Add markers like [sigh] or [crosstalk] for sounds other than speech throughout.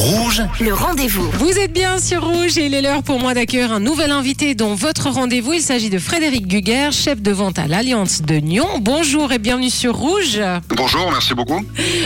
Rouge, Le rendez-vous. Vous êtes bien sur Rouge et il est l'heure pour moi d'accueillir un nouvel invité dans votre rendez-vous. Il s'agit de Frédéric Guguer, chef de vente à l'Alliance de Nyon. Bonjour et bienvenue sur Rouge. Bonjour, merci beaucoup.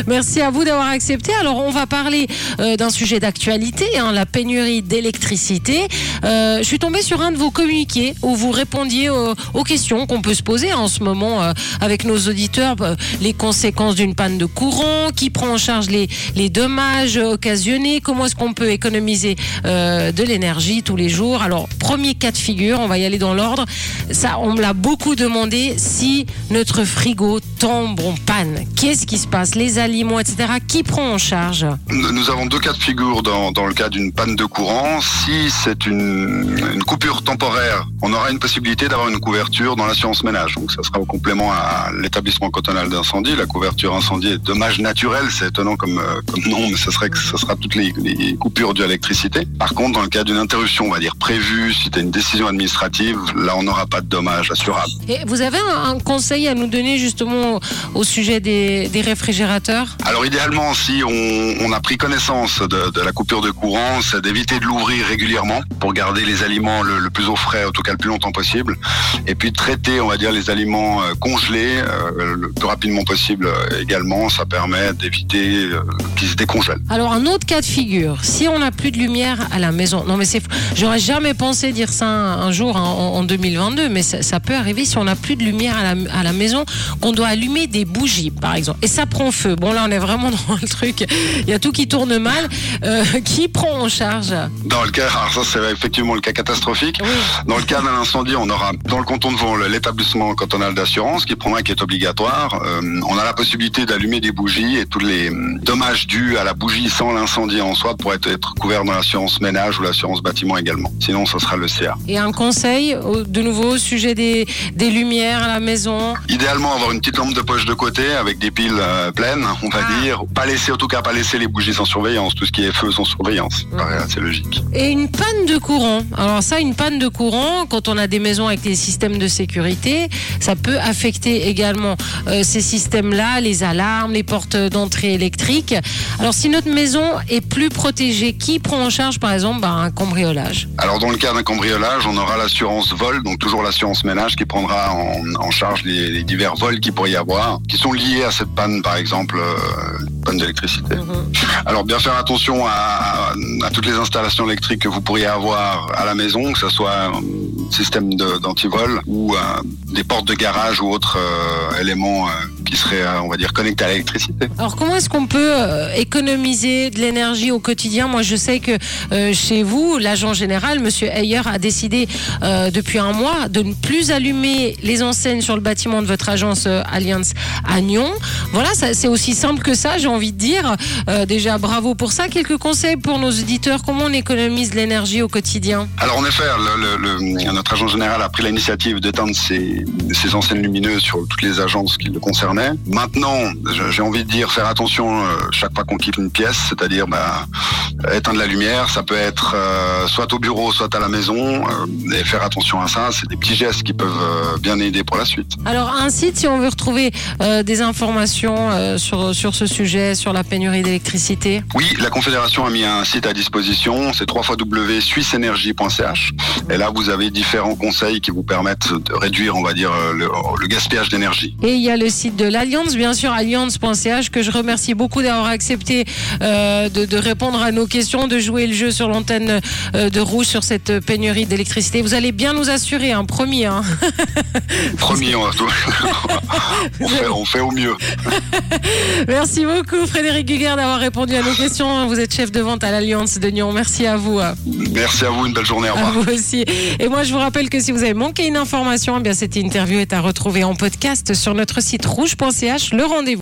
Merci à vous d'avoir accepté. Alors, on va parler euh, d'un sujet d'actualité, hein, la pénurie d'électricité. Euh, je suis tombée sur un de vos communiqués où vous répondiez aux, aux questions qu'on peut se poser en ce moment euh, avec nos auditeurs. euh, les conséquences d'une panne de courant, qui prend en charge les, les dommages occasionnés, comment est-ce qu'on peut économiser euh, de l'énergie tous les jours. Alors, premier cas de figure, on va y aller dans l'ordre. Ça, on me l'a beaucoup demandé si notre frigo tombe en panne. Qu'est-ce qui se passe? Les aliments, etc. Qui prend en charge? Nous avons deux cas de figure dans, le cas d'une panne de courant. Si c'est une, coupure temporaire, on aura une possibilité d'avoir une couverture dans l'assurance ménage. Donc ça sera au complément à l'établissement cantonal d'incendie. La couverture incendie est dommage naturel, c'est étonnant comme, euh, comme nom, mais ce serait que ce sera toutes les, les coupures l'électricité. Par contre, dans le cas d'une interruption, on va dire prévue, si tu une décision administrative, là on n'aura pas de dommages assurables. Et vous avez un, conseil à nous donner justement au, sujet des, des réfrigérateurs? Alors idéalement, si on, on a pris connaissance de, de la coupure de courant, c'est d'éviter de l'ouvrir régulièrement pour garder les aliments le, le plus au frais, en tout cas le plus longtemps possible, et puis traiter, on va dire, les aliments euh, congelés euh, le plus rapidement possible euh, également. Ça permet d'éviter euh, qu'ils se décongèlent. Alors un autre cas de figure, si on n'a plus de lumière à la maison, non mais c'est, j'aurais jamais pensé dire ça un, un jour hein, en, en 2022, mais ça, ça peut arriver si on n'a plus de lumière à la, à la maison, qu'on doit allumer des bougies par exemple, et ça prend feu. Bon là on est vraiment [laughs] dans le truc, il y a tout qui tourne mal. Euh, qui prend en charge? Dans le cas, alors ça c'est effectivement le cas catastrophique. Oui. Dans le cas d'un incendie, on aura dans le canton de Vaud l'établissement cantonal d'assurance qui prendra qui est obligatoire. Euh, on a la possibilité d'allumer des bougies et tous les hum, dommages dus à la bougie sans l'incendie en soi pourraient être couverts dans l'assurance ménage ou l'assurance bâtiment également. Sinon, ce sera le CA. Et un conseil, de nouveau, au sujet des, des lumières à la maison. Idéalement, avoir une petite lampe de poche de côté avec des piles euh, pleines, on va Ah. dire. Pas laisser, en tout cas, pas laisser les bougies sans surveillance. Tout ce qui est feu sans surveillance. Pareil, c'est logique. Et une panne de courant. Alors ça, une panne de courant, quand on a des maisons avec des systèmes de sécurité, ça peut affecter également euh, ces systèmes-là, les alarmes, les portes d'entrée électriques. Alors si notre maison est plus protégée, qui prend en charge par exemple bah, un cambriolage Alors dans le cas d'un cambriolage, on aura l'assurance vol, donc toujours l'assurance ménage qui prendra en, en charge les, les divers vols qu'il pourrait y avoir, qui sont liés à cette panne, par exemple, euh, panne d'électricité. Alors bien faire attention à, à toutes les installations électriques que vous pourriez avoir à la maison, que ce soit un système d'antivol ou euh, des portes de garage ou autres euh, éléments euh, qui seraient, euh, on va dire, connectés à l'électricité. Alors comment est-ce qu'on peut économiser de l'énergie au quotidien? Moi je sais que chez vous, l'agent général, Monsieur Ayer, a décidé depuis un mois de ne plus allumer les enseignes sur le bâtiment de votre agence Alliance à Nyon. Voilà, c'est aussi simple que ça, j'ai envie de dire. Déjà bravo pour ça. Quelques conseils pour nos auditeurs, comment on économise de l'énergie au quotidien? Alors en effet, le, le- le- notre agent général a pris l'initiative d'éteindre ses, ses enseignes lumineuses sur toutes les agences qui le concernaient. Maintenant, j'ai envie de dire faire attention euh, chaque fois qu'on quitte une pièce, c'est-à-dire bah, éteindre la lumière. Ça peut être euh, soit au bureau, soit à la maison, euh, et faire attention à ça. C'est des petits gestes qui peuvent euh, bien aider pour la suite. Alors un site, si on veut retrouver des informations sur, sur ce sujet, sur la pénurie d'électricité? Oui, la Confédération a mis un site à disposition, c'est www.suisseenergie.ch. Et là, vous avez différents conseils qui vous permettent de réduire, on va dire, euh, le, le gaspillage d'énergie. Et il y a le site de l'Alliance, bien sûr, alliance.ch, que je remercie beaucoup d'avoir accepté euh, de, de répondre à nos questions, de jouer le jeu sur l'antenne euh, de Rouge sur cette pénurie d'électricité. Vous allez bien nous assurer, hein, promis. Hein. [laughs] Promis, on, [laughs] on, fait, on fait au mieux. [laughs] Merci beaucoup, Frédéric Guguer, d'avoir répondu à nos questions. Vous êtes chef de vente à l'Alliance de Nyon. Merci à vous. hein. Merci à vous, une belle journée. Au À revoir. vous aussi. Et moi, je vous rappelle que si vous avez manqué une information, eh bien cette interview est à retrouver en podcast sur notre site rouge.ch. Le rendez-vous.